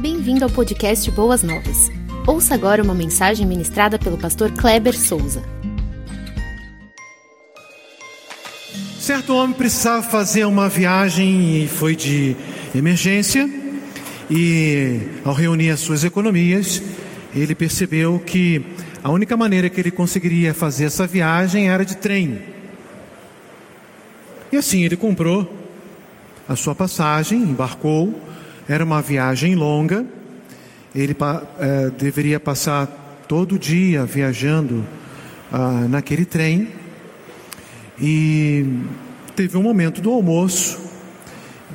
Bem-vindo ao podcast Boas Novas. Ouça agora uma mensagem ministrada pelo pastor Kleber Souza. Certo homem precisava fazer uma viagem e foi de emergência. E ao reunir as suas economias, ele percebeu que a única maneira que ele conseguiria fazer essa viagem era de trem. E assim ele comprou a sua passagem, embarcou. Era uma viagem longa. Ele é, deveria passar todo dia viajando ah, naquele trem. E teve um momento do almoço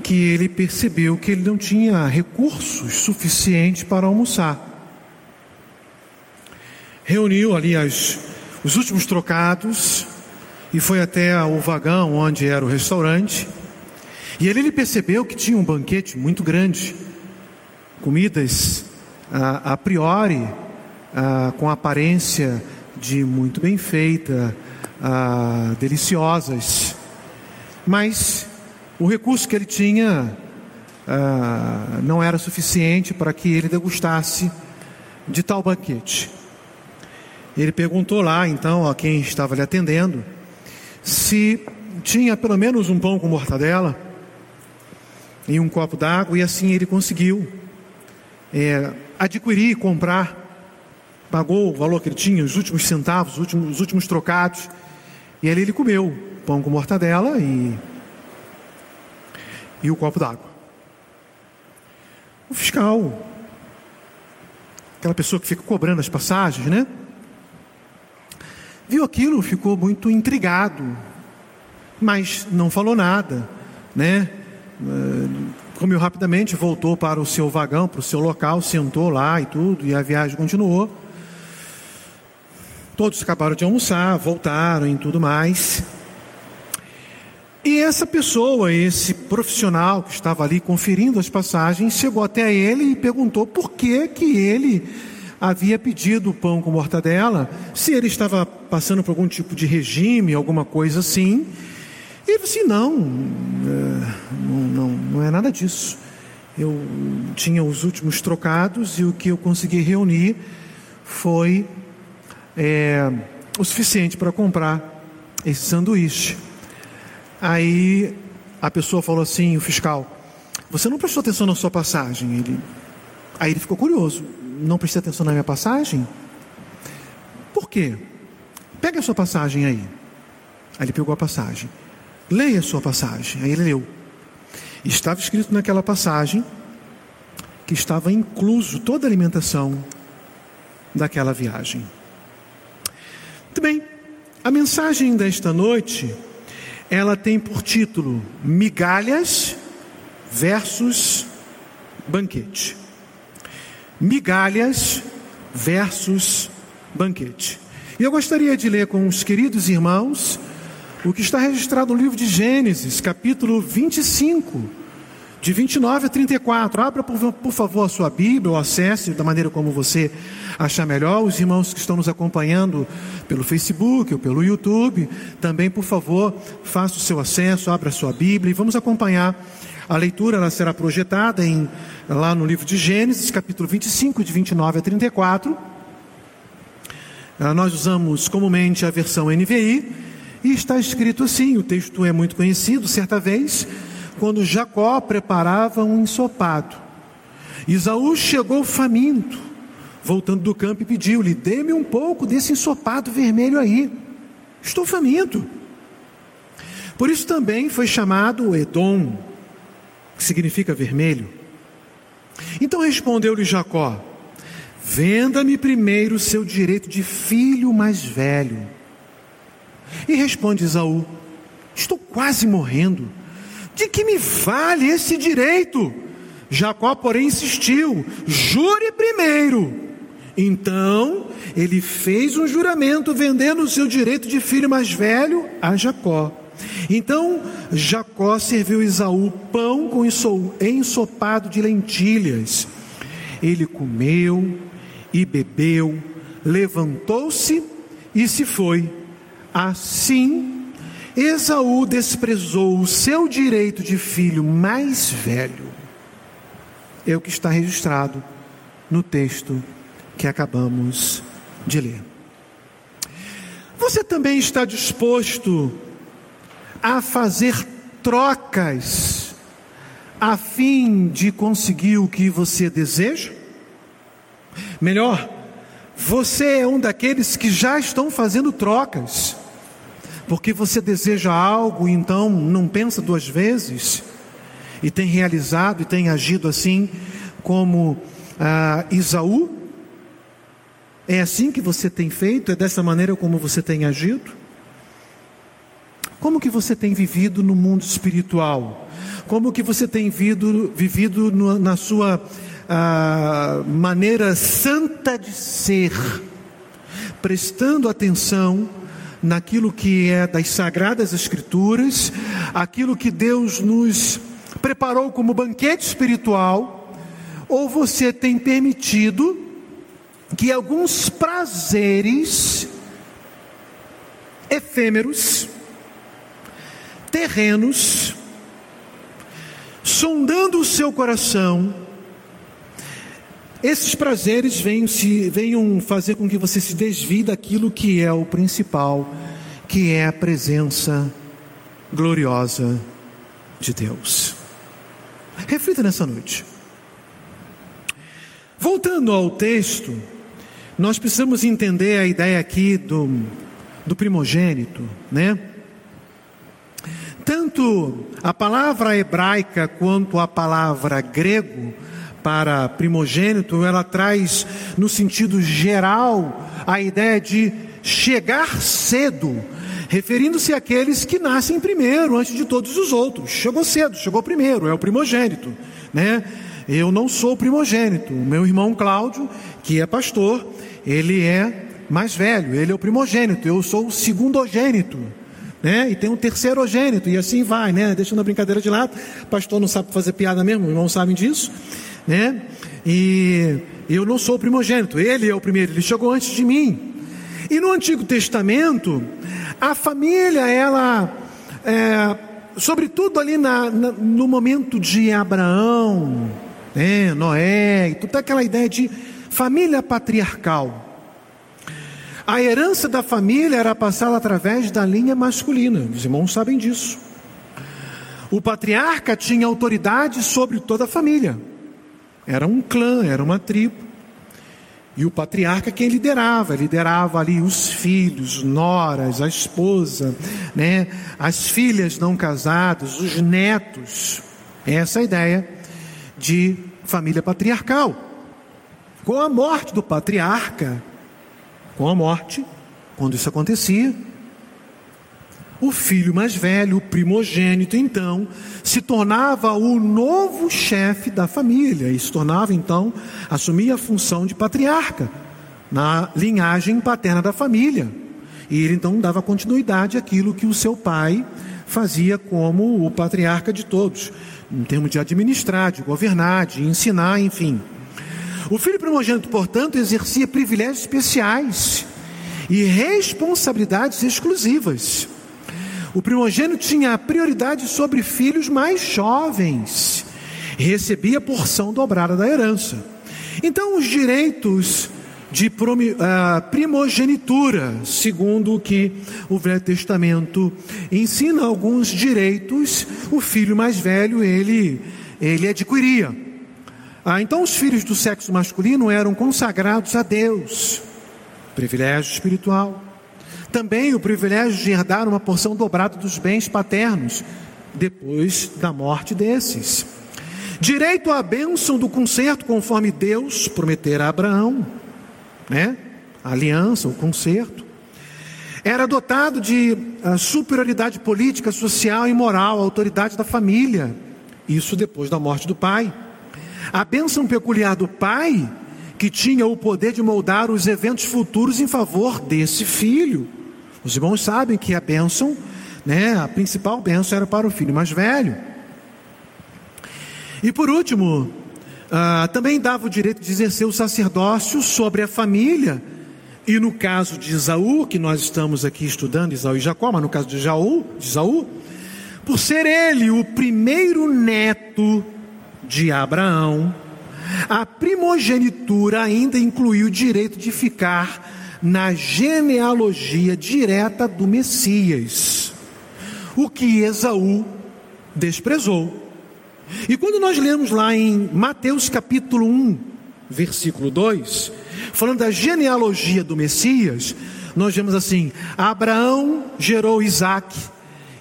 que ele percebeu que ele não tinha recursos suficientes para almoçar. Reuniu ali as, os últimos trocados e foi até o vagão onde era o restaurante. E ali ele percebeu que tinha um banquete muito grande, comidas a, a priori a, com aparência de muito bem feita, a, deliciosas, mas o recurso que ele tinha não era suficiente para que ele degustasse de tal banquete. Ele perguntou lá então a quem estava lhe atendendo se tinha pelo menos um pão com mortadela e um copo d'água, e assim ele conseguiu é, adquirir comprar, pagou o valor que ele tinha, os últimos centavos, os últimos, os últimos trocados, e ali ele comeu pão com mortadela e, e o copo d'água. O fiscal, aquela pessoa que fica cobrando as passagens, né? Viu aquilo, ficou muito intrigado, mas não falou nada, né? Eh, comeu rapidamente, voltou para o seu vagão, para o seu local, sentou lá e tudo, e a viagem continuou. Todos acabaram de almoçar, voltaram e tudo mais. E essa pessoa, esse profissional que estava ali conferindo as passagens, chegou até ele e perguntou por que que ele havia pedido o pão com mortadela, se ele estava passando por algum tipo de regime, alguma coisa assim. E ele disse: não, é, não, não, não é nada disso. Eu tinha os últimos trocados e o que eu consegui reunir foi é, o suficiente para comprar esse sanduíche. Aí a pessoa falou assim, o fiscal, você não prestou atenção na sua passagem? Ele, aí ele ficou curioso não prestei atenção na minha passagem? Por quê? Pega a sua passagem aí. Aí ele pegou a passagem. Leia a sua passagem. Aí ele leu. Estava escrito naquela passagem que estava incluso toda a alimentação daquela viagem. Muito bem. A mensagem desta noite, ela tem por título Migalhas versus banquete migalhas versus banquete. E eu gostaria de ler com os queridos irmãos o que está registrado no livro de Gênesis, capítulo 25, de 29 a 34. Abra, por, por favor, a sua Bíblia, ou acesse da maneira como você achar melhor. Os irmãos que estão nos acompanhando pelo Facebook ou pelo YouTube, também, por favor, faça o seu acesso, abra a sua Bíblia e vamos acompanhar a leitura ela será projetada em, lá no livro de Gênesis, capítulo 25, de 29 a 34. Ah, nós usamos comumente a versão NVI e está escrito assim: o texto é muito conhecido. Certa vez, quando Jacó preparava um ensopado, Isaú chegou faminto, voltando do campo e pediu-lhe: Dê-me um pouco desse ensopado vermelho aí. Estou faminto. Por isso também foi chamado Edom que significa vermelho. Então respondeu-lhe Jacó: Venda-me primeiro o seu direito de filho mais velho. E responde Isaú: Estou quase morrendo. De que me vale esse direito? Jacó, porém, insistiu: Jure primeiro. Então ele fez um juramento vendendo o seu direito de filho mais velho a Jacó. Então Jacó serviu Isaú pão com ensopado de lentilhas. Ele comeu e bebeu, levantou-se e se foi. Assim, Esaú desprezou o seu direito de filho mais velho. é o que está registrado no texto que acabamos de ler. Você também está disposto a fazer trocas a fim de conseguir o que você deseja? Melhor, você é um daqueles que já estão fazendo trocas, porque você deseja algo, então não pensa duas vezes, e tem realizado e tem agido assim como ah, Isaú? É assim que você tem feito? É dessa maneira como você tem agido? Como que você tem vivido no mundo espiritual? Como que você tem vivido, vivido no, na sua ah, maneira santa de ser? Prestando atenção naquilo que é das sagradas escrituras, aquilo que Deus nos preparou como banquete espiritual, ou você tem permitido que alguns prazeres efêmeros, terrenos, sondando o seu coração, esses prazeres venham, se, venham fazer com que você se desvie daquilo que é o principal, que é a presença gloriosa de Deus. Reflita nessa noite. Voltando ao texto, nós precisamos entender a ideia aqui do, do primogênito, né? Tanto a palavra hebraica quanto a palavra grego para primogênito, ela traz no sentido geral a ideia de chegar cedo, referindo-se àqueles que nascem primeiro, antes de todos os outros. Chegou cedo, chegou primeiro, é o primogênito, né? Eu não sou primogênito. Meu irmão Cláudio, que é pastor, ele é mais velho, ele é o primogênito, eu sou o segundogênito. Né? E tem um terceirogênito, e assim vai, né? Deixando a brincadeira de lado. Pastor não sabe fazer piada mesmo, os irmãos sabem disso, né? E eu não sou o primogênito, ele é o primeiro, ele chegou antes de mim. E no Antigo Testamento, a família, ela, é, sobretudo ali na, na, no momento de Abraão, né, Noé, e toda aquela ideia de família patriarcal. A herança da família era passada através da linha masculina, os irmãos sabem disso. O patriarca tinha autoridade sobre toda a família, era um clã, era uma tribo. E o patriarca quem liderava, liderava ali os filhos, noras, a esposa, né, as filhas não casadas, os netos. Essa é a ideia de família patriarcal. Com a morte do patriarca, com a morte, quando isso acontecia, o filho mais velho, o primogênito, então, se tornava o novo chefe da família e se tornava, então, assumia a função de patriarca na linhagem paterna da família. E ele então dava continuidade àquilo que o seu pai fazia como o patriarca de todos, em termos de administrar, de governar, de ensinar, enfim. O filho primogênito, portanto, exercia privilégios especiais e responsabilidades exclusivas. O primogênito tinha prioridade sobre filhos mais jovens, recebia porção dobrada da herança. Então, os direitos de ah, primogenitura, segundo o que o Velho Testamento ensina alguns direitos, o filho mais velho ele, ele adquiria. Ah, então, os filhos do sexo masculino eram consagrados a Deus, privilégio espiritual também o privilégio de herdar uma porção dobrada dos bens paternos, depois da morte desses. Direito à bênção do concerto, conforme Deus prometera a Abraão, né? A aliança, o concerto. Era dotado de uh, superioridade política, social e moral, autoridade da família. Isso depois da morte do pai. A bênção peculiar do pai, que tinha o poder de moldar os eventos futuros em favor desse filho. Os irmãos sabem que a bênção, né, a principal bênção era para o filho mais velho. E por último, ah, também dava o direito de exercer o sacerdócio sobre a família. E no caso de Isaú, que nós estamos aqui estudando, Isaú e Jacó, mas no caso de, Jaú, de Isaú, por ser ele o primeiro neto de Abraão, a primogenitura ainda incluiu o direito de ficar na genealogia direta do Messias, o que Esaú desprezou. E quando nós lemos lá em Mateus capítulo 1, versículo 2, falando da genealogia do Messias, nós vemos assim: Abraão gerou Isaac,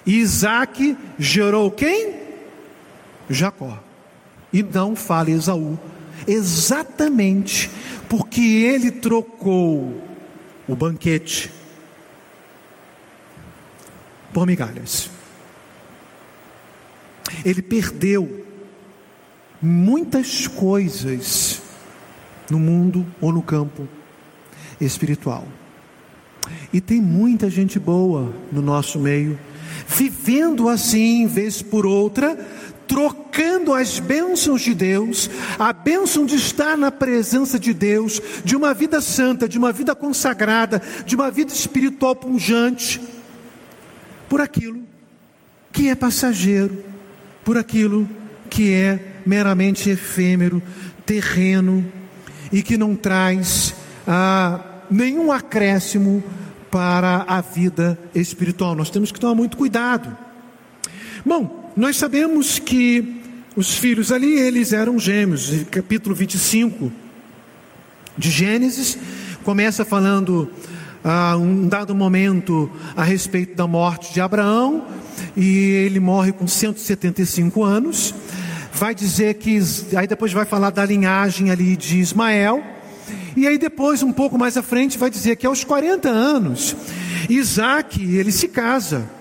e Isaac gerou quem? Jacó. E não fala Esaú, exatamente porque ele trocou o banquete por migalhas. Ele perdeu muitas coisas no mundo ou no campo espiritual. E tem muita gente boa no nosso meio, vivendo assim, vez por outra, trocando as bênçãos de Deus, a bênção de estar na presença de Deus, de uma vida santa, de uma vida consagrada, de uma vida espiritual punjante, por aquilo que é passageiro, por aquilo que é meramente efêmero, terreno e que não traz ah, nenhum acréscimo para a vida espiritual. Nós temos que tomar muito cuidado. Bom, nós sabemos que os filhos ali, eles eram gêmeos. Capítulo 25 de Gênesis começa falando ah, um dado momento a respeito da morte de Abraão, e ele morre com 175 anos. Vai dizer que, aí depois vai falar da linhagem ali de Ismael, e aí depois, um pouco mais à frente, vai dizer que aos 40 anos, Isaac, ele se casa.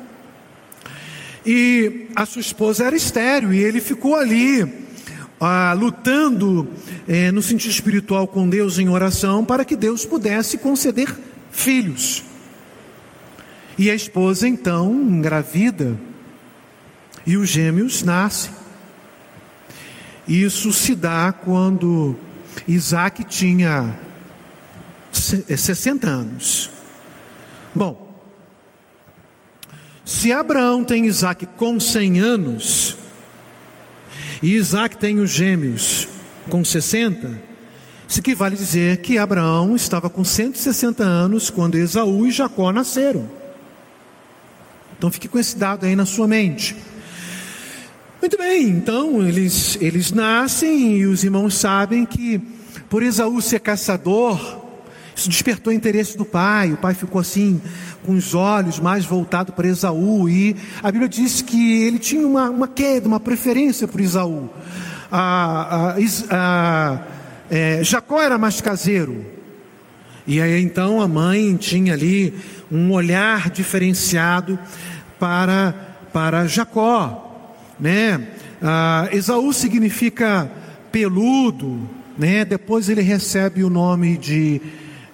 E a sua esposa era estéreo, e ele ficou ali, ah, lutando eh, no sentido espiritual com Deus em oração, para que Deus pudesse conceder filhos. E a esposa então engravida e os gêmeos nascem. Isso se dá quando Isaac tinha 60 anos. Bom, se Abraão tem Isaac com 100 anos, e Isaac tem os gêmeos com 60, isso que vale dizer que Abraão estava com 160 anos quando Esaú e Jacó nasceram. Então fique com esse dado aí na sua mente. Muito bem, então eles, eles nascem e os irmãos sabem que por Esaú ser caçador, isso despertou o interesse do pai. O pai ficou assim, com os olhos mais voltados para Esaú. E a Bíblia diz que ele tinha uma, uma queda, uma preferência por Esaú. É, Jacó era mais caseiro. E aí então a mãe tinha ali um olhar diferenciado para, para Jacó, né? Ah, Esaú significa peludo, né? Depois ele recebe o nome de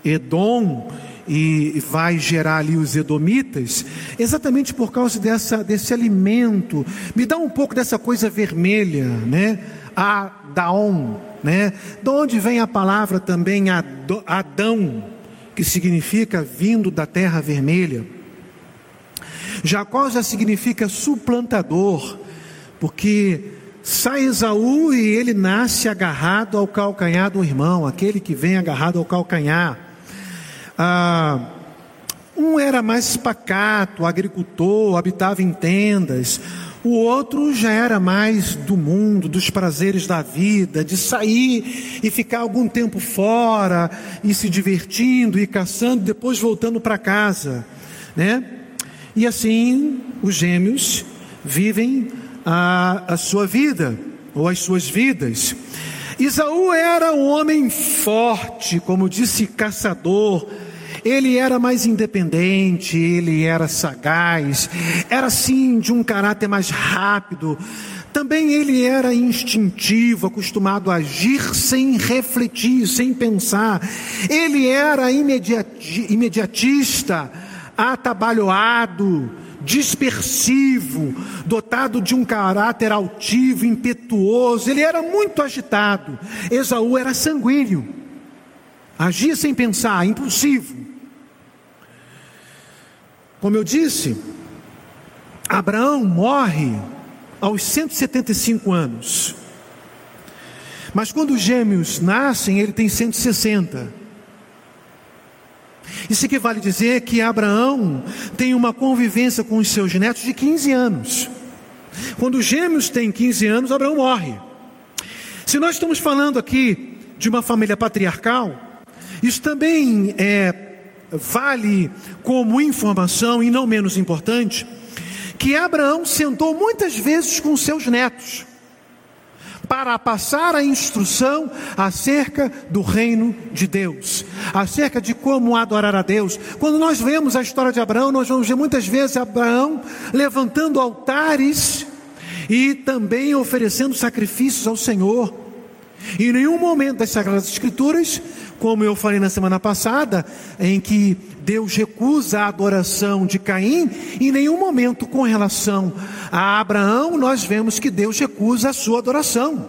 Edom e vai gerar ali os edomitas, exatamente por causa dessa, desse alimento. Me dá um pouco dessa coisa vermelha, né? Adaon, né? De onde vem a palavra também Adão, que significa vindo da terra vermelha. Jacó já significa suplantador, porque sai Esaú e ele nasce agarrado ao calcanhar do irmão, aquele que vem agarrado ao calcanhar. Ah, um era mais pacato, agricultor, habitava em tendas. O outro já era mais do mundo, dos prazeres da vida, de sair e ficar algum tempo fora e se divertindo e caçando, depois voltando para casa, né? E assim os gêmeos vivem a, a sua vida ou as suas vidas. Isaú era um homem forte, como disse caçador, ele era mais independente, ele era sagaz, era sim de um caráter mais rápido. Também ele era instintivo, acostumado a agir sem refletir, sem pensar. Ele era imediati imediatista, atabalhoado, dispersivo, dotado de um caráter altivo, impetuoso. Ele era muito agitado. Esaú era sanguíneo, agia sem pensar, impulsivo. Como eu disse, Abraão morre aos 175 anos. Mas quando os gêmeos nascem, ele tem 160. Isso equivale a dizer que Abraão tem uma convivência com os seus netos de 15 anos. Quando os gêmeos têm 15 anos, Abraão morre. Se nós estamos falando aqui de uma família patriarcal, isso também é, vale como informação, e não menos importante, que Abraão sentou muitas vezes com seus netos para passar a instrução acerca do reino de Deus, acerca de como adorar a Deus. Quando nós vemos a história de Abraão, nós vamos ver muitas vezes Abraão levantando altares e também oferecendo sacrifícios ao Senhor. Em nenhum momento das Sagradas Escrituras, como eu falei na semana passada, em que Deus recusa a adoração de Caim, em nenhum momento com relação a Abraão nós vemos que Deus recusa a sua adoração.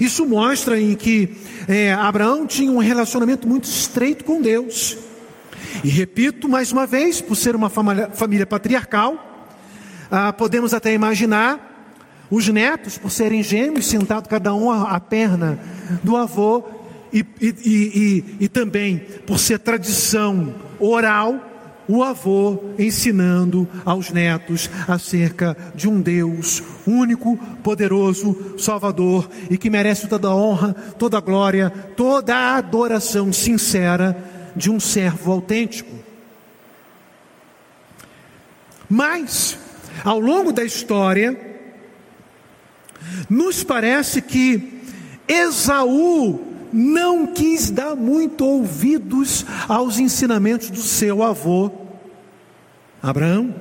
Isso mostra em que é, Abraão tinha um relacionamento muito estreito com Deus. E repito mais uma vez, por ser uma família, família patriarcal, ah, podemos até imaginar os netos, por serem gêmeos, sentados cada um à perna do avô, e, e, e, e, também por ser tradição oral, o avô ensinando aos netos acerca de um Deus único, poderoso, salvador e que merece toda a honra, toda a glória, toda a adoração sincera de um servo autêntico. Mas, ao longo da história, nos parece que Esaú não quis dar muito ouvidos aos ensinamentos do seu avô Abraão.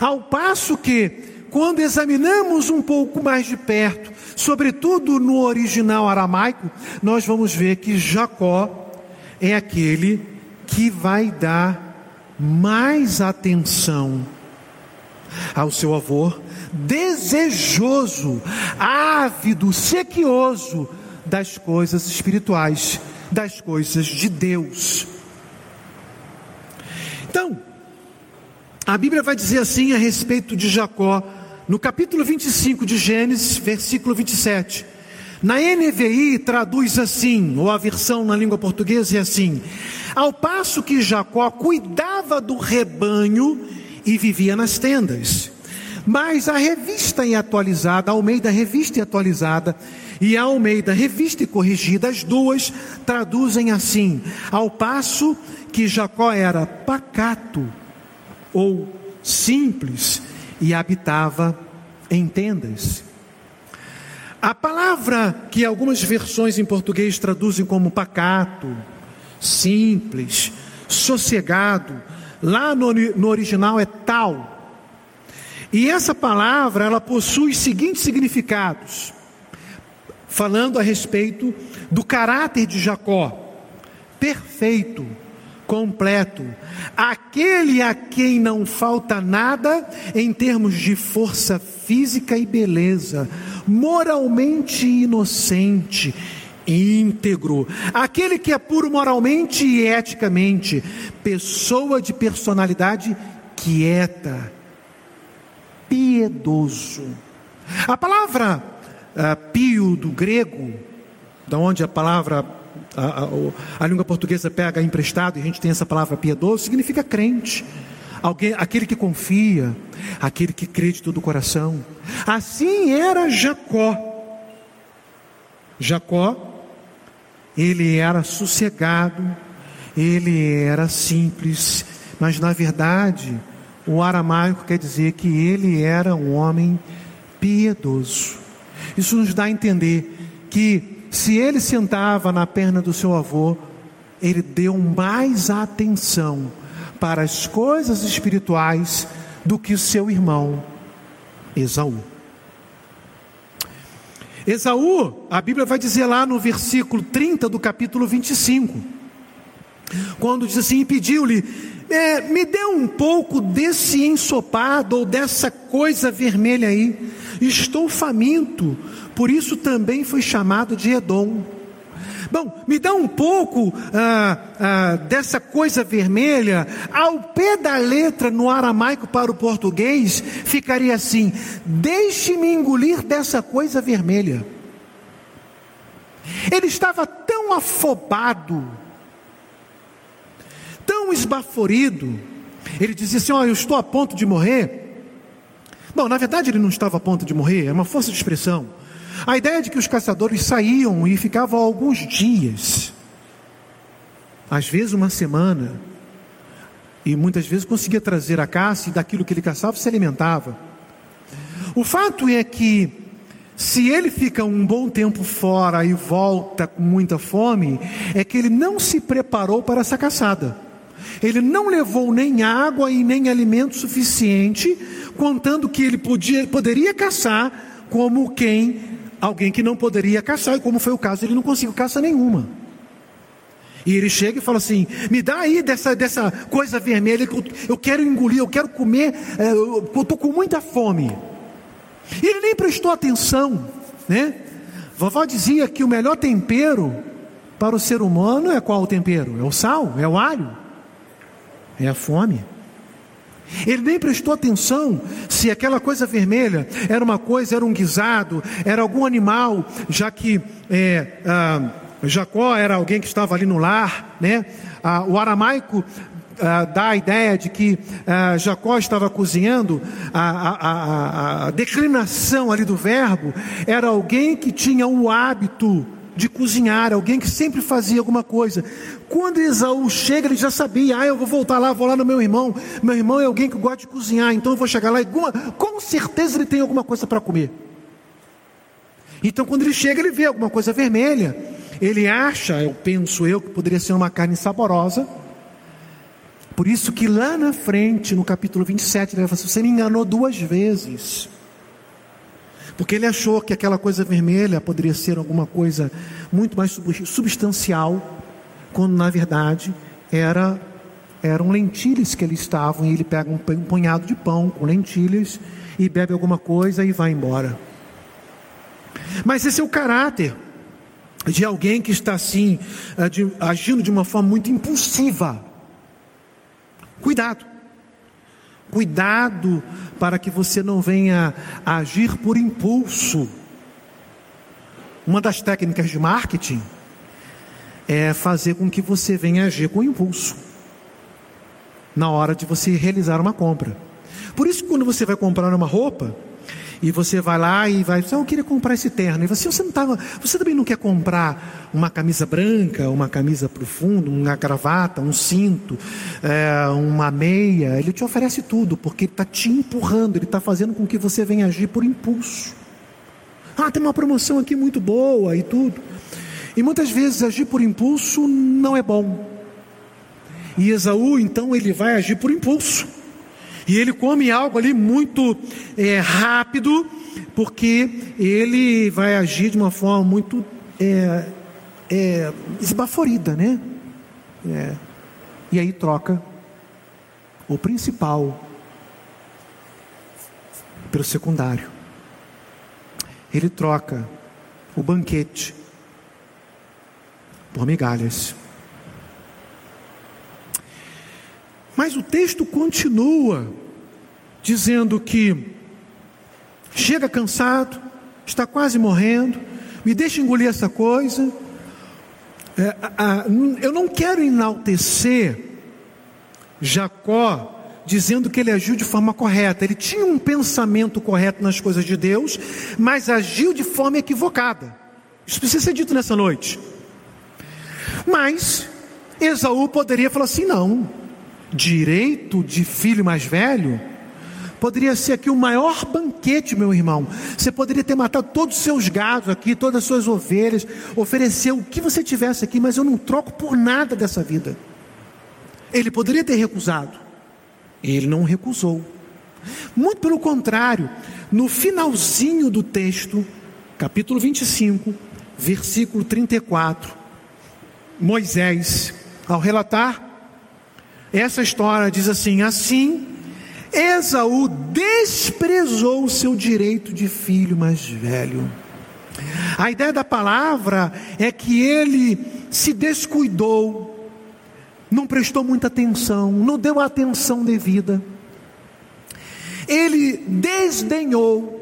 Ao passo que, quando examinamos um pouco mais de perto, sobretudo no original aramaico, nós vamos ver que Jacó é aquele que vai dar mais atenção ao seu avô desejoso, ávido, sequioso das coisas espirituais, das coisas de Deus. Então, a Bíblia vai dizer assim a respeito de Jacó, no capítulo 25 de Gênesis, versículo 27. Na NVI traduz assim, ou a versão na língua portuguesa é assim: Ao passo que Jacó cuidava do rebanho e vivia nas tendas. Mas a revista e atualizada, Almeida Revista e Atualizada. E a Almeida Revista e Corrigida, as duas traduzem assim: ao passo que Jacó era pacato ou simples e habitava em tendas. A palavra que algumas versões em português traduzem como pacato, simples, sossegado, lá no, no original é tal e essa palavra, ela possui os seguintes significados, falando a respeito do caráter de Jacó: perfeito, completo, aquele a quem não falta nada em termos de força física e beleza, moralmente inocente, íntegro, aquele que é puro moralmente e eticamente, pessoa de personalidade quieta piedoso. A palavra uh, pio do grego, da onde a palavra a, a, a, língua portuguesa pega emprestado e a gente tem essa palavra piedoso, significa crente. Alguém, aquele que confia, aquele que crê de todo o coração. Assim era Jacó. Jacó, ele era sossegado, ele era simples, mas na verdade, o aramaico quer dizer que ele era um homem piedoso. Isso nos dá a entender que se ele sentava na perna do seu avô, ele deu mais atenção para as coisas espirituais do que o seu irmão Esaú. Esaú, a Bíblia vai dizer lá no versículo 30 do capítulo 25, quando diz assim: pediu-lhe, é, me dê um pouco desse ensopado ou dessa coisa vermelha aí. Estou faminto, por isso também foi chamado de Edom. Bom, me dá um pouco ah, ah, dessa coisa vermelha. Ao pé da letra no aramaico para o português, ficaria assim: Deixe-me engolir dessa coisa vermelha. Ele estava tão afobado, esbaforido. Ele dizia assim: Ó, oh, eu estou a ponto de morrer. Bom, na verdade ele não estava a ponto de morrer, é uma força de expressão. A ideia de que os caçadores saíam e ficavam alguns dias, às vezes uma semana, e muitas vezes conseguia trazer a caça e daquilo que ele caçava se alimentava. O fato é que, se ele fica um bom tempo fora e volta com muita fome, é que ele não se preparou para essa caçada. Ele não levou nem água e nem alimento suficiente, contando que ele podia, poderia caçar como quem alguém que não poderia caçar, e como foi o caso, ele não conseguiu caça nenhuma. E ele chega e fala assim: me dá aí dessa, dessa coisa vermelha que eu, eu quero engolir, eu quero comer, é, eu estou com muita fome. E ele nem prestou atenção, né? Vovó dizia que o melhor tempero para o ser humano é qual o tempero? É o sal? É o alho? É a fome. Ele nem prestou atenção se aquela coisa vermelha era uma coisa, era um guisado, era algum animal, já que é, ah, Jacó era alguém que estava ali no lar, né? Ah, o aramaico ah, dá a ideia de que ah, Jacó estava cozinhando, a, a, a, a declinação ali do verbo era alguém que tinha o hábito de cozinhar, alguém que sempre fazia alguma coisa. Quando Esaú chega, ele já sabia, ah, eu vou voltar lá, vou lá no meu irmão. Meu irmão é alguém que gosta de cozinhar, então eu vou chegar lá e com certeza ele tem alguma coisa para comer. Então quando ele chega, ele vê alguma coisa vermelha. Ele acha, eu penso eu, que poderia ser uma carne saborosa. Por isso que lá na frente, no capítulo 27, ele vai falar assim, você me enganou duas vezes. Porque ele achou que aquela coisa vermelha poderia ser alguma coisa muito mais substancial, quando na verdade era eram lentilhas que eles estavam, e ele pega um punhado de pão com lentilhas e bebe alguma coisa e vai embora. Mas esse é o caráter de alguém que está assim, eh, agindo de uma forma muito impulsiva. Cuidado. Cuidado para que você não venha agir por impulso. Uma das técnicas de marketing é fazer com que você venha agir com impulso na hora de você realizar uma compra. Por isso, quando você vai comprar uma roupa, e você vai lá e vai, eu queria comprar esse terno. E você, você não tava, você também não quer comprar uma camisa branca, uma camisa profunda, uma gravata, um cinto, é, uma meia. Ele te oferece tudo, porque ele está te empurrando, ele está fazendo com que você venha agir por impulso. Ah, tem uma promoção aqui muito boa e tudo. E muitas vezes agir por impulso não é bom. E Esaú, então, ele vai agir por impulso. E ele come algo ali muito é, rápido, porque ele vai agir de uma forma muito é, é, esbaforida, né? É. E aí troca o principal pelo secundário. Ele troca o banquete por migalhas. Mas o texto continua dizendo que chega cansado, está quase morrendo, me deixa engolir essa coisa. É, a, a, eu não quero enaltecer Jacó dizendo que ele agiu de forma correta. Ele tinha um pensamento correto nas coisas de Deus, mas agiu de forma equivocada. Isso precisa ser dito nessa noite. Mas Esaú poderia falar assim: não, direito de filho mais velho, poderia ser aqui o maior banquete, meu irmão. Você poderia ter matado todos os seus gados aqui, todas as suas ovelhas, oferecer o que você tivesse aqui, mas eu não troco por nada dessa vida. Ele poderia ter recusado, ele não recusou. Muito pelo contrário, no finalzinho do texto, capítulo 25, versículo 34, Moisés, ao relatar essa história diz assim: assim, Esaú desprezou o seu direito de filho mais velho. A ideia da palavra é que ele se descuidou, não prestou muita atenção, não deu a atenção devida. Ele desdenhou.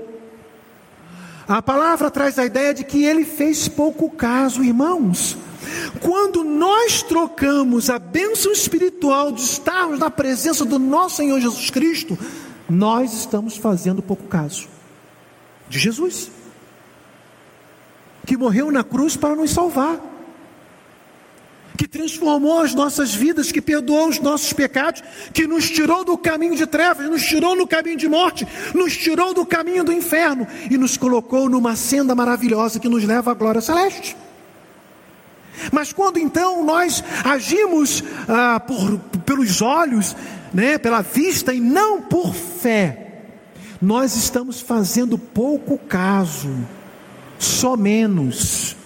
A palavra traz a ideia de que ele fez pouco caso, irmãos. Quando nós trocamos a bênção espiritual de estarmos na presença do nosso Senhor Jesus Cristo, nós estamos fazendo pouco caso de Jesus, que morreu na cruz para nos salvar, que transformou as nossas vidas, que perdoou os nossos pecados, que nos tirou do caminho de trevas, nos tirou no caminho de morte, nos tirou do caminho do inferno e nos colocou numa senda maravilhosa que nos leva à glória celeste. Mas quando então nós agimos ah, por, pelos olhos, né, pela vista e não por fé, nós estamos fazendo pouco caso, só menos,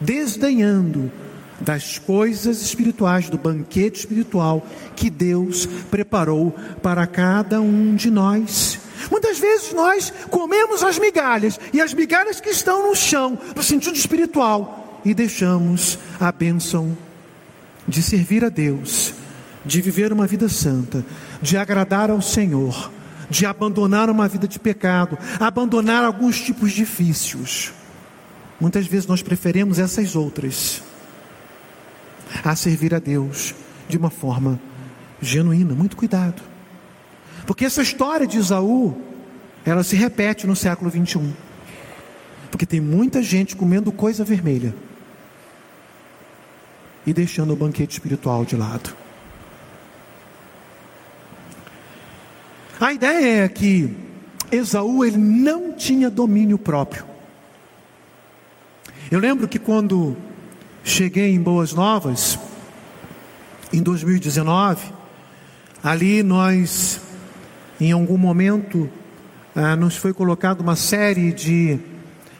desdenhando das coisas espirituais, do banquete espiritual que Deus preparou para cada um de nós. Muitas vezes nós comemos as migalhas e as migalhas que estão no chão, no sentido espiritual, e deixamos a bênção de servir a Deus, de viver uma vida santa, de agradar ao Senhor, de abandonar uma vida de pecado, abandonar alguns tipos de vícios. Muitas vezes nós preferimos essas outras a servir a Deus de uma forma genuína. Muito cuidado. Porque essa história de Isaú, ela se repete no século 21. Porque tem muita gente comendo coisa vermelha e deixando o banquete espiritual de lado. A ideia é que Esaú ele não tinha domínio próprio. Eu lembro que quando cheguei em Boas Novas, em 2019, ali nós, em algum momento, ah, nos foi colocado uma série de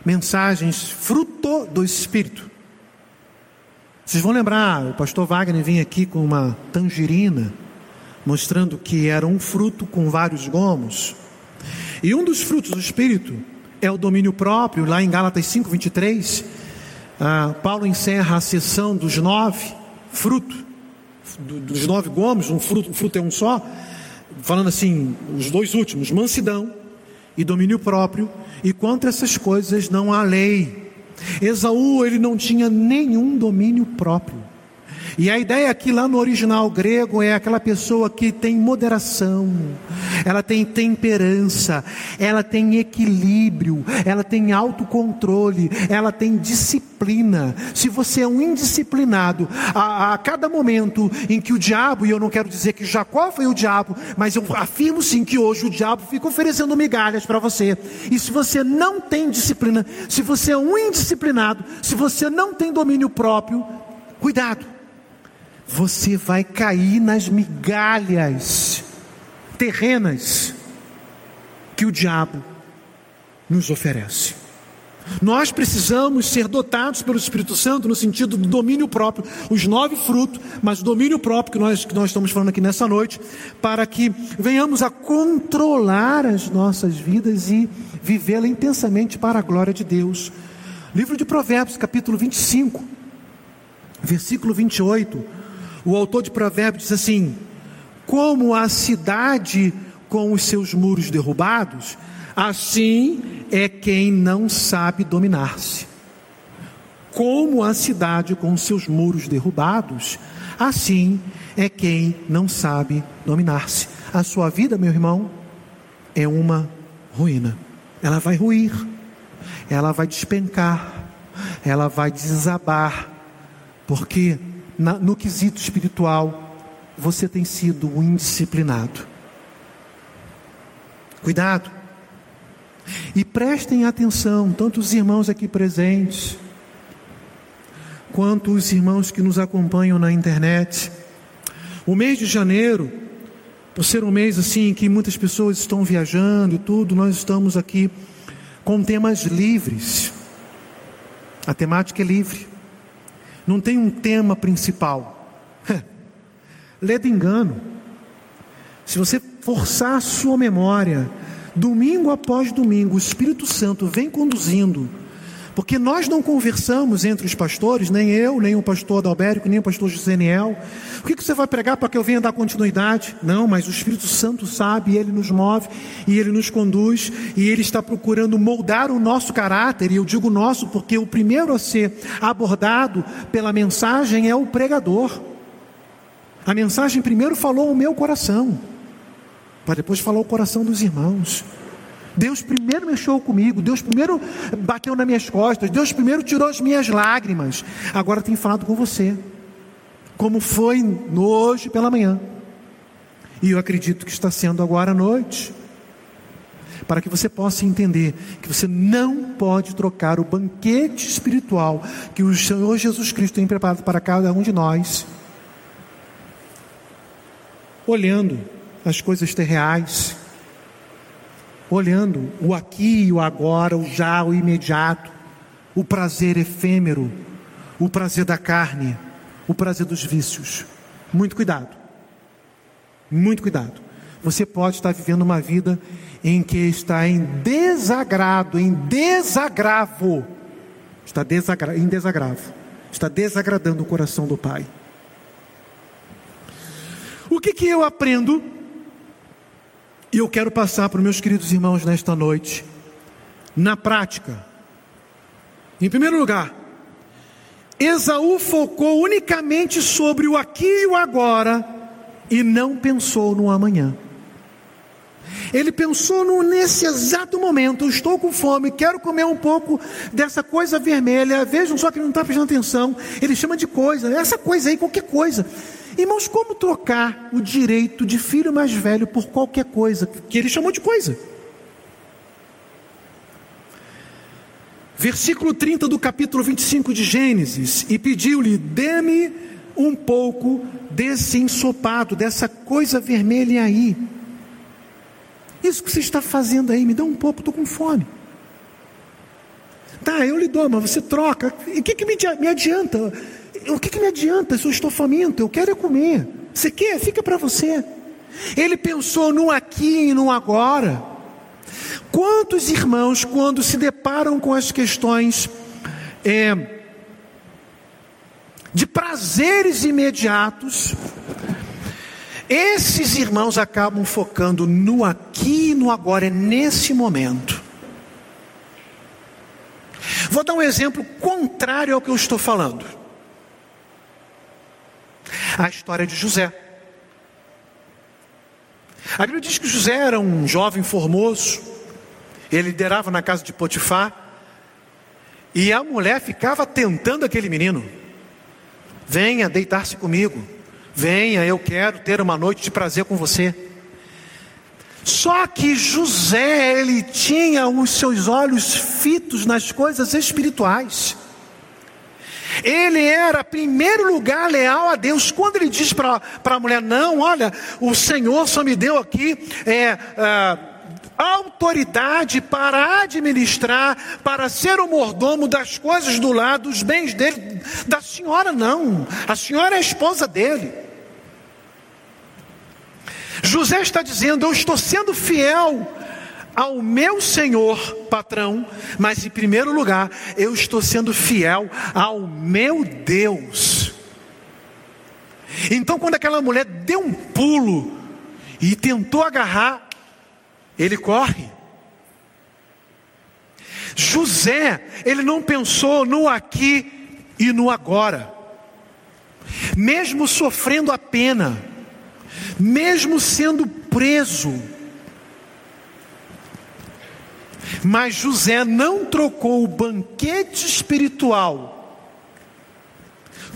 mensagens fruto do Espírito. Vocês vão lembrar, o pastor Wagner vinha aqui com uma tangerina, mostrando que era um fruto com vários gomos. E um dos frutos do Espírito é o domínio próprio, lá em Gálatas 5, 23. Ah, Paulo encerra a sessão dos nove frutos, dos nove gomos, um fruto, um fruto é um só, falando assim, os dois últimos, mansidão e domínio próprio, e contra essas coisas não há lei. Esaú ele não tinha nenhum domínio próprio. E a ideia aqui lá no original grego é aquela pessoa que tem moderação, ela tem temperança, ela tem equilíbrio, ela tem autocontrole, ela tem disciplina. Se você é um indisciplinado, a, a cada momento em que o diabo, e eu não quero dizer que Jacó foi o diabo, mas eu afirmo sim que hoje o diabo fica oferecendo migalhas para você. E se você não tem disciplina, se você é um indisciplinado, se você não tem domínio próprio, cuidado você vai cair nas migalhas terrenas que o diabo nos oferece. Nós precisamos ser dotados pelo Espírito Santo no sentido do domínio próprio, os nove frutos, mas o domínio próprio que nós, que nós estamos falando aqui nessa noite, para que venhamos a controlar as nossas vidas e vivê-la intensamente para a glória de Deus. Livro de Provérbios, capítulo 25, versículo 28 o autor de Provérbios diz assim: Como a cidade com os seus muros derrubados, assim é quem não sabe dominar-se. Como a cidade com os seus muros derrubados, assim é quem não sabe dominar-se. A sua vida, meu irmão, é uma ruína. Ela vai ruir, ela vai despencar, ela vai desabar, porque na, no quesito espiritual, você tem sido um indisciplinado. Cuidado. E prestem atenção, tanto os irmãos aqui presentes, quanto os irmãos que nos acompanham na internet. O mês de janeiro, por ser um mês assim que muitas pessoas estão viajando e tudo, nós estamos aqui com temas livres. A temática é livre não tem um tema principal. Lê engano. Se você forçar a sua memória, domingo após domingo, o Espírito Santo vem conduzindo Porque nós não conversamos entre os pastores, nem eu, nem o pastor Adalberico, nem o pastor Giseniel. O que, que você vai pregar para que eu venha dar continuidade? Não, mas o Espírito Santo sabe, ele nos move e ele nos conduz e ele está procurando moldar o nosso caráter. E eu digo nosso porque o primeiro a ser abordado pela mensagem é o pregador. A mensagem primeiro falou o meu coração, para depois falar o coração dos irmãos. Deus primeiro mexeu comigo, Deus primeiro bateu nas minhas costas, Deus primeiro tirou as minhas lágrimas. Agora tem falado com você, como foi hoje pela manhã, e eu acredito que está sendo agora à noite, para que você possa entender que você não pode trocar o banquete espiritual que o Senhor Jesus Cristo tem preparado para cada um de nós, olhando as coisas terreais olhando o aqui e o agora, o já, o imediato, o prazer efêmero, o prazer da carne, o prazer dos vícios. Muito cuidado. Muito cuidado. Você pode estar vivendo uma vida em que está em desagrado, em desagravo. Está desagra em desagravo. Está desagradando o coração do Pai. O que, que eu aprendo e eu quero passar para os meus queridos irmãos nesta noite, na prática. Em primeiro lugar, Esaú focou unicamente sobre o aqui e o agora e não pensou no amanhã. Ele pensou no, nesse exato momento: estou com fome, quero comer um pouco dessa coisa vermelha. Vejam só que não está prestando atenção. Ele chama de coisa, essa coisa aí, qualquer coisa. Irmãos, como trocar o direito de filho mais velho por qualquer coisa que ele chamou de coisa? Versículo 30 do capítulo 25 de Gênesis: E pediu-lhe: Dê-me um pouco desse ensopado, dessa coisa vermelha aí. Isso que você está fazendo aí, me dá um pouco, estou com fome. Tá, eu lhe dou, mas você troca. E o que, que me adianta? O que, que me adianta se eu estou faminto? Eu quero é comer. Você quer? Fica para você. Ele pensou no aqui e no agora. Quantos irmãos, quando se deparam com as questões é, de prazeres imediatos, esses irmãos acabam focando no aqui e no agora, é nesse momento. Vou dar um exemplo contrário ao que eu estou falando a história de José. A Bíblia diz que José era um jovem formoso, ele liderava na casa de Potifar, e a mulher ficava tentando aquele menino: venha deitar-se comigo, venha, eu quero ter uma noite de prazer com você. Só que José, ele tinha os seus olhos fitos nas coisas espirituais. Ele era, em primeiro lugar, leal a Deus. Quando ele diz para a mulher: Não, olha, o Senhor só me deu aqui. É, é, autoridade para administrar, para ser o mordomo das coisas do lado, dos bens dele, da senhora não, a senhora é a esposa dele. José está dizendo: Eu estou sendo fiel ao meu Senhor patrão, mas em primeiro lugar, eu estou sendo fiel ao meu Deus. Então, quando aquela mulher deu um pulo e tentou agarrar, ele corre. José, ele não pensou no aqui e no agora, mesmo sofrendo a pena, mesmo sendo preso, Mas José não trocou o banquete espiritual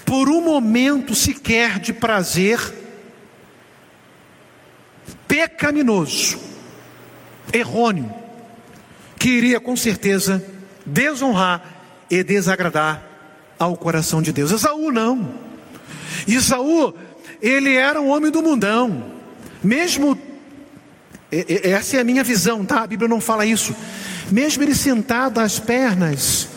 por um momento sequer de prazer pecaminoso, errôneo, que iria com certeza desonrar e desagradar ao coração de Deus. Esaú não. Esaú, ele era um homem do mundão, mesmo essa é a minha visão, tá? A Bíblia não fala isso. Mesmo ele sentado às pernas,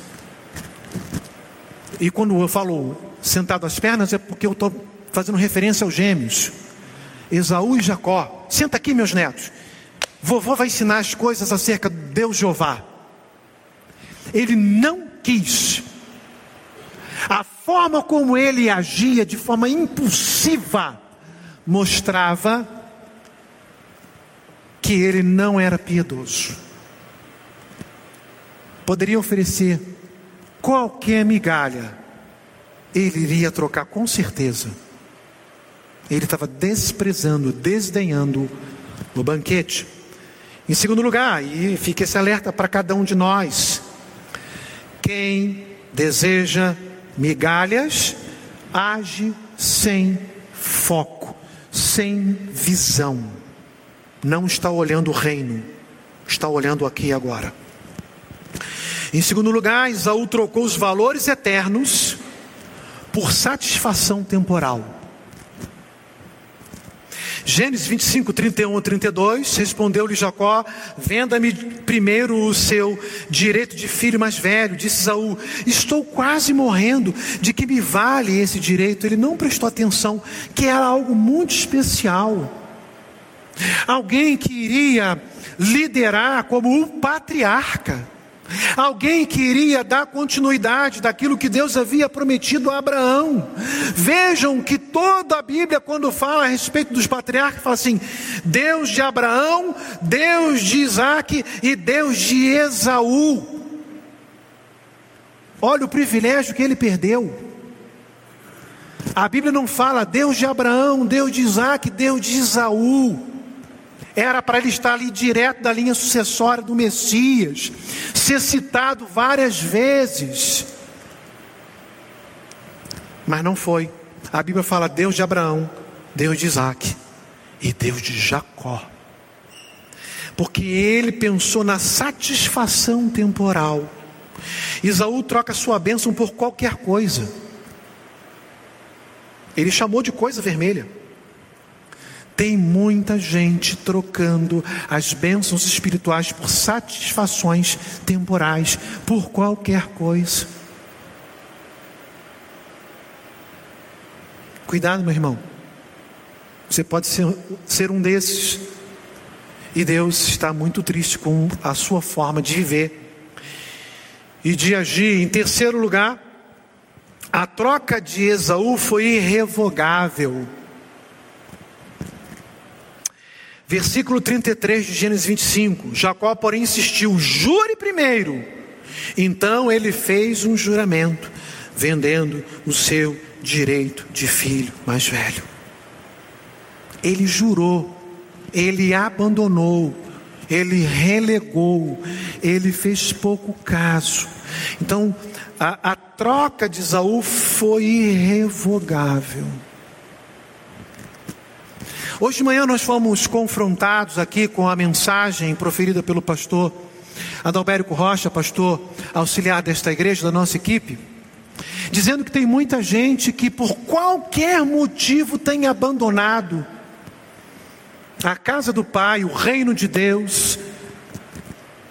e quando eu falo sentado às pernas é porque eu estou fazendo referência aos gêmeos, Esaú e Jacó. Senta aqui, meus netos. Vovô vai ensinar as coisas acerca de Deus Jeová. Ele não quis. A forma como ele agia de forma impulsiva mostrava que ele não era piedoso. Poderia oferecer qualquer migalha, ele iria trocar com certeza. Ele estava desprezando, desdenhando o banquete. Em segundo lugar, e fique esse alerta para cada um de nós: quem deseja migalhas age sem foco, sem visão, não está olhando o reino, está olhando aqui e agora. Em segundo lugar, Isaú trocou os valores eternos por satisfação temporal. Gênesis 25, 31 a 32, respondeu-lhe Jacó: Venda-me primeiro o seu direito de filho mais velho. Disse Isaú: Estou quase morrendo, de que me vale esse direito? Ele não prestou atenção, que era algo muito especial. Alguém que iria liderar como um patriarca. Alguém que iria dar continuidade daquilo que Deus havia prometido a Abraão. Vejam que toda a Bíblia, quando fala a respeito dos patriarcas, fala assim: Deus de Abraão, Deus de Isaac e Deus de Esaú. Olha o privilégio que ele perdeu. A Bíblia não fala Deus de Abraão, Deus de Isaac, Deus de Esaú. Era para ele estar ali direto da linha sucessória do Messias, ser citado várias vezes. Mas não foi. A Bíblia fala Deus de Abraão, Deus de Isaac e Deus de Jacó. Porque ele pensou na satisfação temporal. Isaú troca sua bênção por qualquer coisa. Ele chamou de coisa vermelha. Tem muita gente trocando as bênçãos espirituais por satisfações temporais, por qualquer coisa. Cuidado, meu irmão. Você pode ser, ser um desses. E Deus está muito triste com a sua forma de viver e de agir. Em terceiro lugar, a troca de Esaú foi irrevogável. Versículo 33 de Gênesis 25. Jacó, porém, insistiu: jure primeiro. Então ele fez um juramento, vendendo o seu direito de filho mais velho. Ele jurou, ele abandonou, ele relegou, ele fez pouco caso. Então, a, a troca de Isaú foi irrevogável. Hoje de manhã nós fomos confrontados aqui com a mensagem proferida pelo pastor Adalberico Rocha, pastor auxiliar desta igreja, da nossa equipe, dizendo que tem muita gente que por qualquer motivo tem abandonado a casa do Pai, o reino de Deus,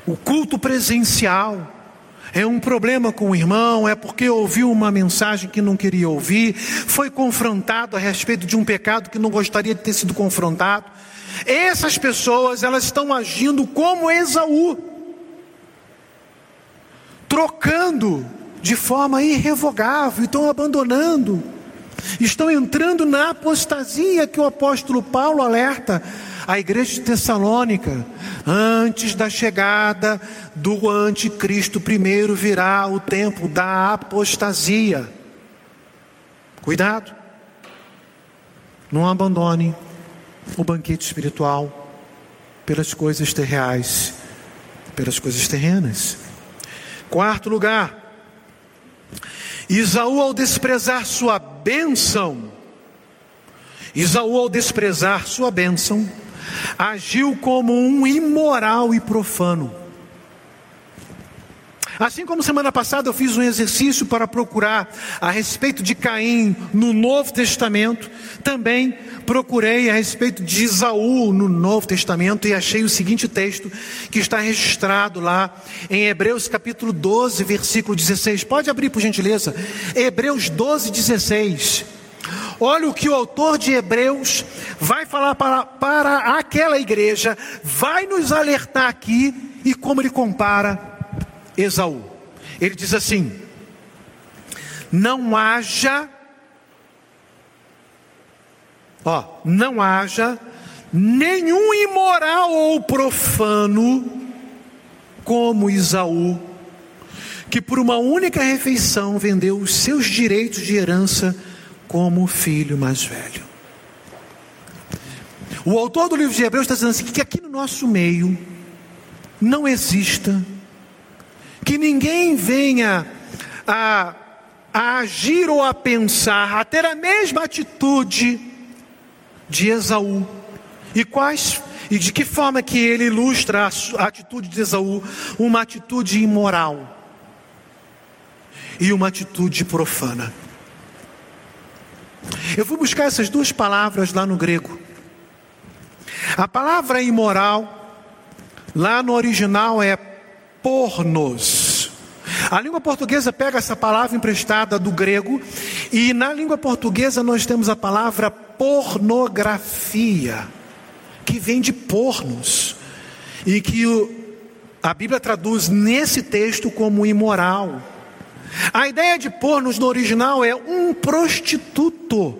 o culto presencial, é um problema com o irmão, é porque ouviu uma mensagem que não queria ouvir, foi confrontado a respeito de um pecado que não gostaria de ter sido confrontado. Essas pessoas, elas estão agindo como Esaú, trocando de forma irrevogável, estão abandonando, estão entrando na apostasia que o apóstolo Paulo alerta a igreja de Tessalônica, antes da chegada do anticristo, primeiro virá o tempo da apostasia. Cuidado, não abandone o banquete espiritual pelas coisas terreais, pelas coisas terrenas. Quarto lugar, Isaú, ao desprezar sua bênção, Isaú, ao desprezar sua bênção, agiu como um imoral e profano. Assim como semana passada eu fiz um exercício para procurar a respeito de Caim no Novo Testamento, também procurei a respeito de Isaú no Novo Testamento e achei o seguinte texto que está registrado lá em Hebreus capítulo 12, versículo 16. Pode abrir por gentileza? Hebreus 12, 16. Olha o que o autor de Hebreus vai falar para, para aquela igreja, vai nos alertar aqui e como ele compara Esaú. Ele diz assim: não haja, ó, não haja nenhum imoral ou profano como Isaú, que por uma única refeição vendeu os seus direitos de herança como filho mais velho. O autor do livro de Hebreus está dizendo assim, que aqui no nosso meio não exista, que ninguém venha a, a agir ou a pensar, a ter a mesma atitude de Esaú. E quais e de que forma que ele ilustra a atitude de Esaú? Uma atitude imoral e uma atitude profana. Eu fui buscar essas duas palavras lá no grego. A palavra imoral, lá no original, é pornos. A língua portuguesa pega essa palavra emprestada do grego, e na língua portuguesa nós temos a palavra pornografia que vem de pornos e que o, a Bíblia traduz nesse texto como imoral. A ideia de pornos no original é um prostituto.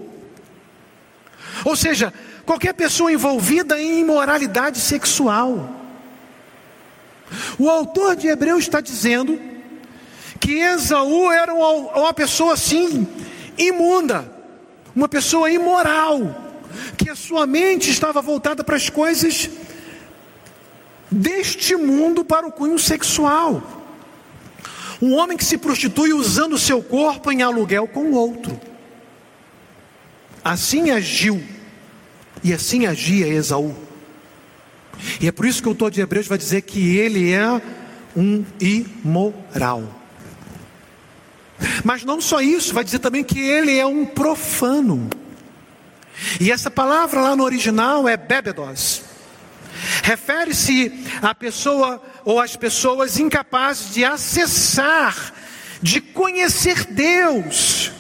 Ou seja, qualquer pessoa envolvida em imoralidade sexual. O autor de Hebreus está dizendo que Esaú era uma pessoa assim, imunda, uma pessoa imoral que a sua mente estava voltada para as coisas deste mundo para o cunho sexual. Um homem que se prostitui usando o seu corpo em aluguel com o outro. Assim agiu e assim agia Esaú. E é por isso que o autor de Hebreus vai dizer que ele é um imoral. Mas não só isso, vai dizer também que ele é um profano. E essa palavra lá no original é bebedos. Refere-se à pessoa ou às pessoas incapazes de acessar, de conhecer Deus.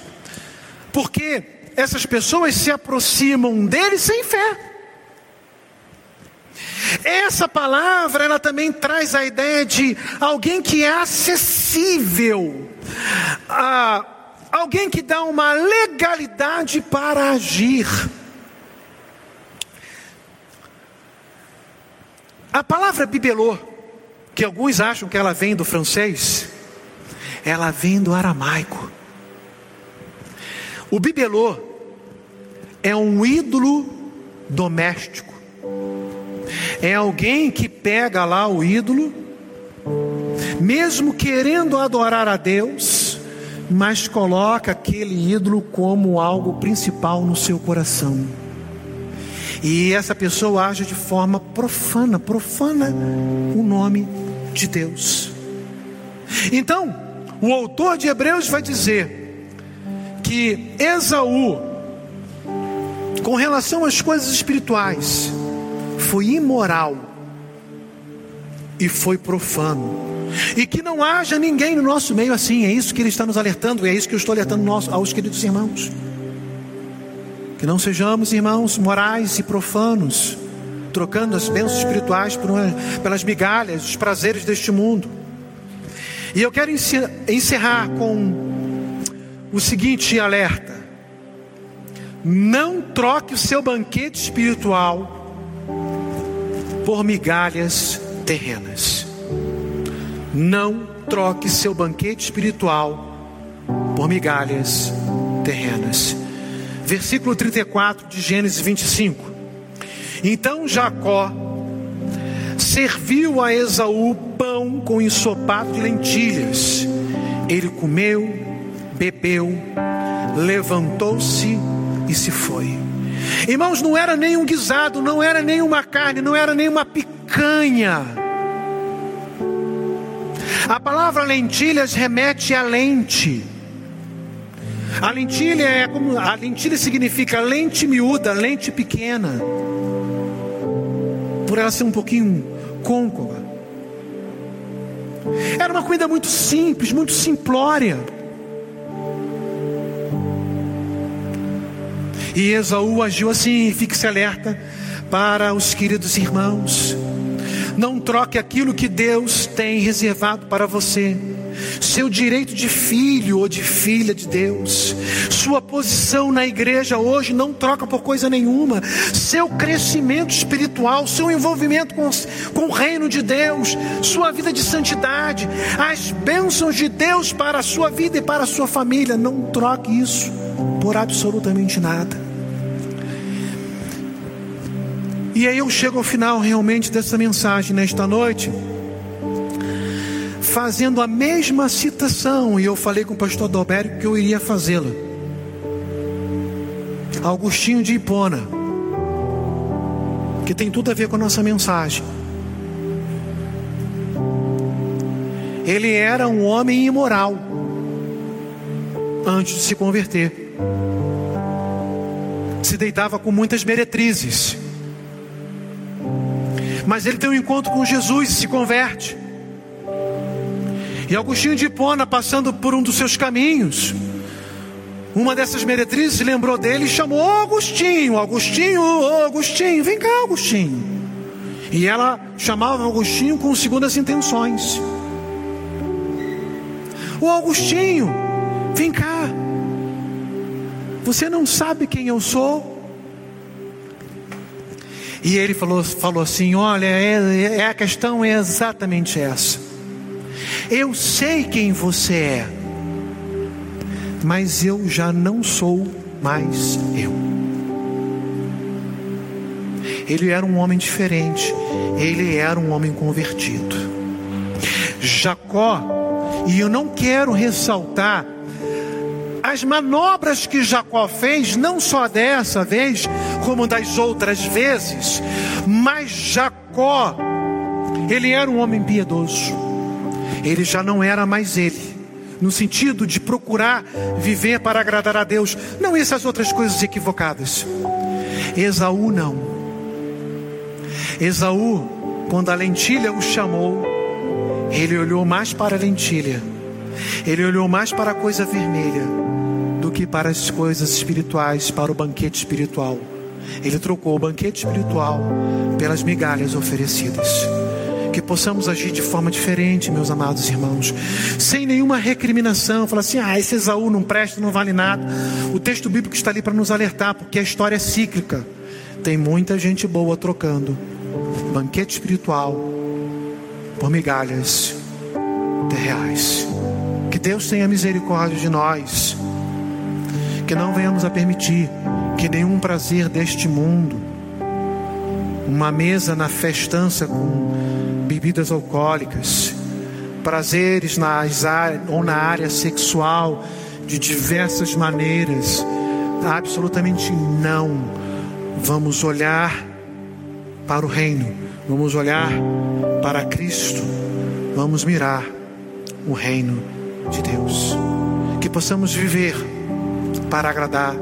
Porque essas pessoas se aproximam dele sem fé. Essa palavra, ela também traz a ideia de alguém que é acessível, a alguém que dá uma legalidade para agir. A palavra bibelô, que alguns acham que ela vem do francês, ela vem do aramaico. O bibelô é um ídolo doméstico. É alguém que pega lá o ídolo, mesmo querendo adorar a Deus, mas coloca aquele ídolo como algo principal no seu coração. E essa pessoa age de forma profana, profana o nome de Deus. Então, o autor de Hebreus vai dizer que Esaú, com relação às coisas espirituais, foi imoral e foi profano. E que não haja ninguém no nosso meio assim. É isso que ele está nos alertando, e é isso que eu estou alertando aos queridos irmãos. Que não sejamos irmãos morais e profanos, trocando as bênçãos espirituais uma, pelas migalhas, os prazeres deste mundo. E eu quero encerrar com o seguinte alerta: não troque o seu banquete espiritual por migalhas terrenas. Não troque seu banquete espiritual por migalhas terrenas. Versículo 34 de Gênesis 25. Então Jacó serviu a Esaú pão com ensopado de lentilhas. Ele comeu, bebeu, levantou-se e se foi. Irmãos, não era nem um guisado, não era nem uma carne, não era nem uma picanha a palavra lentilhas remete a lente. A lentilha é como a lentilha significa lente miúda, lente pequena. Por ela ser um pouquinho côncava. Era uma comida muito simples, muito simplória. E Esaú agiu assim, fique-se alerta para os queridos irmãos. Não troque aquilo que Deus tem reservado para você. Seu direito de filho ou de filha de Deus, sua posição na igreja hoje não troca por coisa nenhuma, seu crescimento espiritual, seu envolvimento com, com o reino de Deus, sua vida de santidade, as bênçãos de Deus para a sua vida e para a sua família, não troque isso por absolutamente nada. E aí eu chego ao final realmente dessa mensagem nesta noite fazendo a mesma citação, e eu falei com o pastor Dalberto que eu iria fazê-la. Augustinho de Hipona, que tem tudo a ver com a nossa mensagem. Ele era um homem imoral antes de se converter. Se deitava com muitas meretrizes. Mas ele tem um encontro com Jesus e se converte. E Agostinho de Hipona, passando por um dos seus caminhos, uma dessas meretrizes lembrou dele e chamou: Agostinho, Agostinho, Agostinho, vem cá, Agostinho. E ela chamava Agostinho com segundas intenções. Oh, Agostinho, vem cá. Você não sabe quem eu sou? E ele falou, falou assim: Olha, é, é, a questão é exatamente essa. Eu sei quem você é, mas eu já não sou mais eu. Ele era um homem diferente, ele era um homem convertido. Jacó, e eu não quero ressaltar as manobras que Jacó fez, não só dessa vez, como das outras vezes, mas Jacó, ele era um homem piedoso ele já não era mais ele, no sentido de procurar viver para agradar a Deus, não essas outras coisas equivocadas. Esaú não. Esaú, quando a lentilha o chamou, ele olhou mais para a lentilha, ele olhou mais para a coisa vermelha do que para as coisas espirituais, para o banquete espiritual. Ele trocou o banquete espiritual pelas migalhas oferecidas que possamos agir de forma diferente, meus amados irmãos, sem nenhuma recriminação, falar assim: ah, esse Esaú não presta, não vale nada. O texto bíblico está ali para nos alertar, porque a história é cíclica. Tem muita gente boa trocando banquete espiritual por migalhas terreais. Deus tenha misericórdia de nós, que não venhamos a permitir que nenhum prazer deste mundo, uma mesa na festança com bebidas alcoólicas, prazeres nas ou na área sexual de diversas maneiras. Absolutamente não. Vamos olhar para o reino, vamos olhar para Cristo, vamos mirar o reino de Deus. Que possamos viver para agradar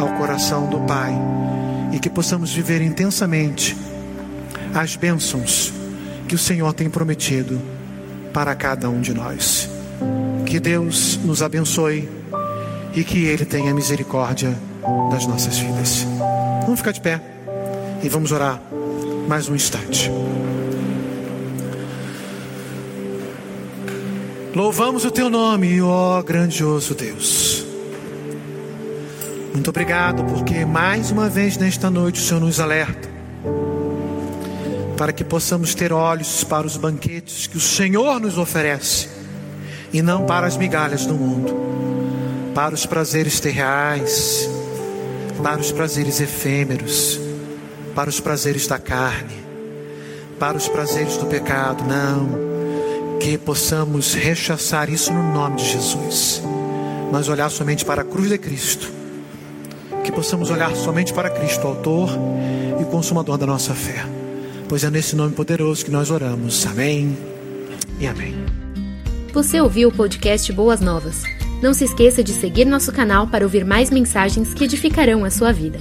ao coração do Pai e que possamos viver intensamente as bênçãos que o Senhor tem prometido para cada um de nós. Que Deus nos abençoe e que Ele tenha misericórdia das nossas vidas. Vamos ficar de pé e vamos orar mais um instante. Louvamos o teu nome, ó grandioso Deus. Muito obrigado, porque mais uma vez nesta noite o Senhor nos alerta para que possamos ter olhos para os banquetes que o Senhor nos oferece e não para as migalhas do mundo, para os prazeres terreais, para os prazeres efêmeros, para os prazeres da carne, para os prazeres do pecado, não, que possamos rechaçar isso no nome de Jesus, mas olhar somente para a cruz de Cristo, que possamos olhar somente para Cristo, autor e consumador da nossa fé pois é nesse nome poderoso que nós oramos. Amém e amém. Você ouviu o podcast Boas Novas? Não se esqueça de seguir nosso canal para ouvir mais mensagens que edificarão a sua vida.